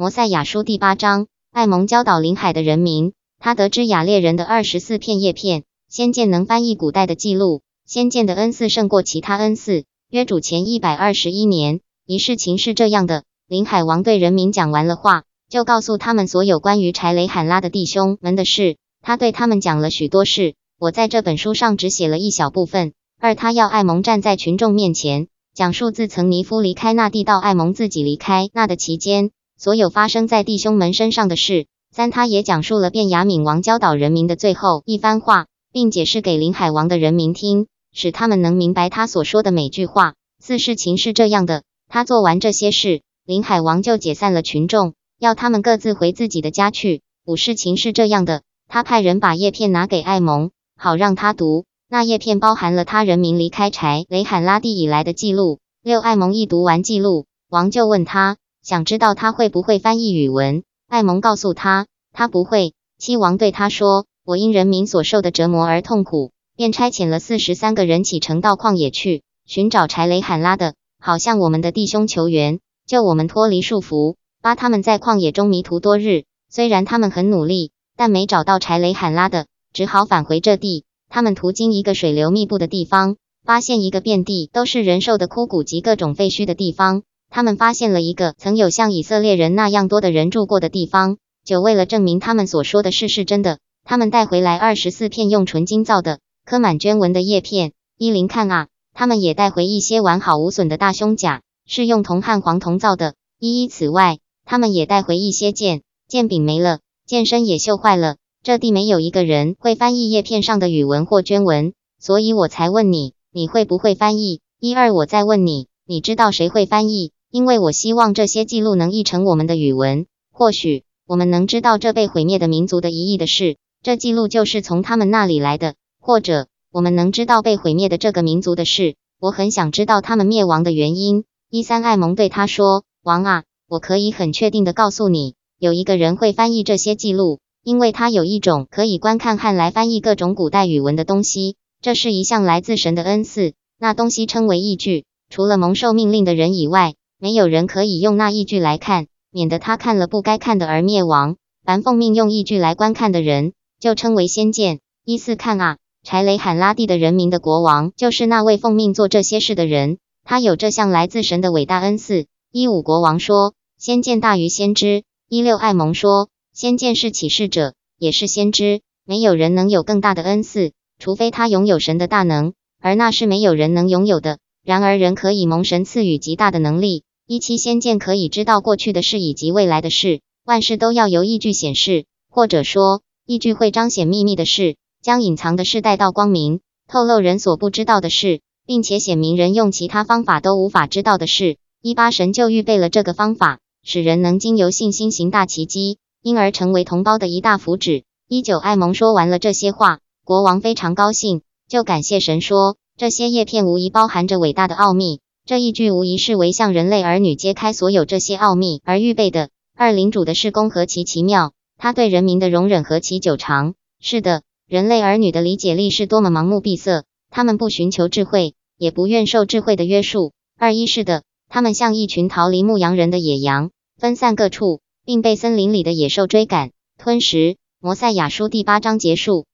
摩赛亚书第八章，艾蒙教导临海的人民。他得知雅列人的二十四片叶片，先见能翻译古代的记录，先见的恩赐胜过其他恩赐。约主前一百二十一年，一事情是这样的：临海王对人民讲完了话，就告诉他们所有关于柴雷罕拉的弟兄们的事。他对他们讲了许多事，我在这本书上只写了一小部分。二，他要艾蒙站在群众面前，讲述自曾尼夫离开那地到艾蒙自己离开那的期间，所有发生在弟兄们身上的事。三，他也讲述了便雅悯王教导人民的最后一番话，并解释给临海王的人民听，使他们能明白他所说的每句话。四，事情是这样的，他做完这些事，临海王就解散了群众，要他们各自回自己的家去。五，事情是这样的。他派人把叶片拿给艾蒙，好让他读。那叶片包含了他人民离开柴雷罕拉蒂以来的记录。六艾蒙一读完记录，王就问他，想知道他会不会翻译语文。艾蒙告诉他，他不会。七王对他说：“我因人民所受的折磨而痛苦，便差遣了四十三个人启程到旷野去寻找柴雷罕拉的，好向我们的弟兄求援，救我们脱离束缚。八他们在旷野中迷途多日，虽然他们很努力。”但没找到柴雷罕拉的，只好返回这地。他们途经一个水流密布的地方，发现一个遍地都是人兽的枯骨及各种废墟的地方。他们发现了一个曾有像以色列人那样多的人住过的地方。九，为了证明他们所说的事是真的，他们带回来二十四片用纯金造的、刻满绢纹的叶片。伊林看啊，他们也带回一些完好无损的大胸甲，是用铜和黄铜造的。一一，此外，他们也带回一些剑，剑柄没了。剑身也锈坏了。这地没有一个人会翻译叶片上的语文或绢文，所以我才问你，你会不会翻译？一二，我再问你，你知道谁会翻译？因为我希望这些记录能译成我们的语文，或许我们能知道这被毁灭的民族的一役的事。这记录就是从他们那里来的，或者我们能知道被毁灭的这个民族的事。我很想知道他们灭亡的原因。伊三艾蒙对他说：“王啊，我可以很确定的告诉你。”有一个人会翻译这些记录，因为他有一种可以观看汉来翻译各种古代语文的东西。这是一项来自神的恩赐，那东西称为译句。除了蒙受命令的人以外，没有人可以用那一句来看，免得他看了不该看的而灭亡。凡奉命用一句来观看的人，就称为先见。依次看啊，柴雷罕拉蒂的人民的国王，就是那位奉命做这些事的人，他有这项来自神的伟大恩赐。一五国王说，先见大于先知。一六艾蒙说：“先见是启示者，也是先知。没有人能有更大的恩赐，除非他拥有神的大能，而那是没有人能拥有的。然而人可以蒙神赐予极大的能力。一期仙剑可以知道过去的事以及未来的事，万事都要由依据显示，或者说依据会彰显秘密的事，将隐藏的事带到光明，透露人所不知道的事，并且显明人用其他方法都无法知道的事。一八神就预备了这个方法。”使人能经由信心行大奇迹，因而成为同胞的一大福祉。一九艾蒙说完了这些话，国王非常高兴，就感谢神说：“这些叶片无疑包含着伟大的奥秘，这一句无疑是为向人类儿女揭开所有这些奥秘而预备的。”二领主的事工何其奇妙，他对人民的容忍何其久长。是的，人类儿女的理解力是多么盲目闭塞，他们不寻求智慧，也不愿受智慧的约束。二一是的。他们像一群逃离牧羊人的野羊，分散各处，并被森林里的野兽追赶、吞食。摩赛亚书第八章结束。